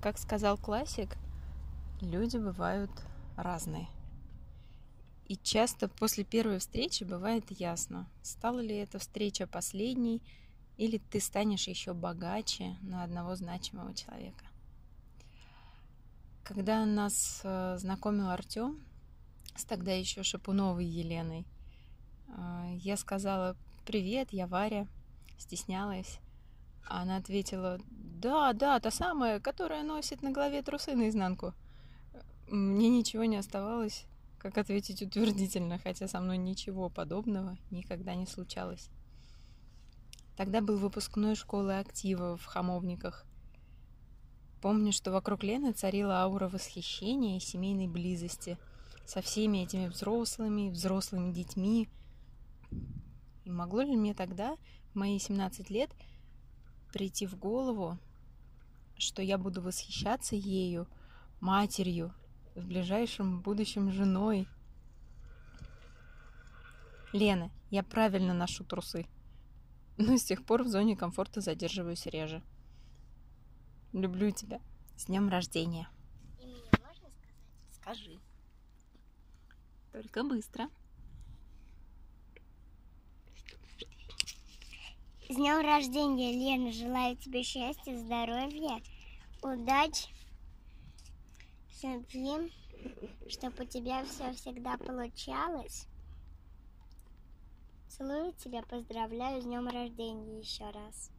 Как сказал классик, люди бывают разные. И часто после первой встречи бывает ясно, стала ли эта встреча последней, или ты станешь еще богаче на одного значимого человека. Когда нас э, знакомил Артем с тогда еще Шапуновой Еленой, э, я сказала «Привет, я Варя», стеснялась. А она ответила «Да, да, та самая, которая носит на голове трусы наизнанку». Мне ничего не оставалось, как ответить утвердительно, хотя со мной ничего подобного никогда не случалось. Тогда был выпускной школы актива в Хамовниках. Помню, что вокруг Лены царила аура восхищения и семейной близости со всеми этими взрослыми, взрослыми детьми. И могло ли мне тогда, в мои 17 лет, прийти в голову, что я буду восхищаться ею, матерью, в ближайшем будущем женой. Лена, я правильно ношу трусы. Но с тех пор в зоне комфорта задерживаюсь реже. Люблю тебя. С днем рождения. И мне можно сказать? Скажи. Только быстро. С днем рождения, Лена! Желаю тебе счастья, здоровья, удачи, любви, чтобы у тебя все всегда получалось. Целую тебя, поздравляю с днем рождения еще раз.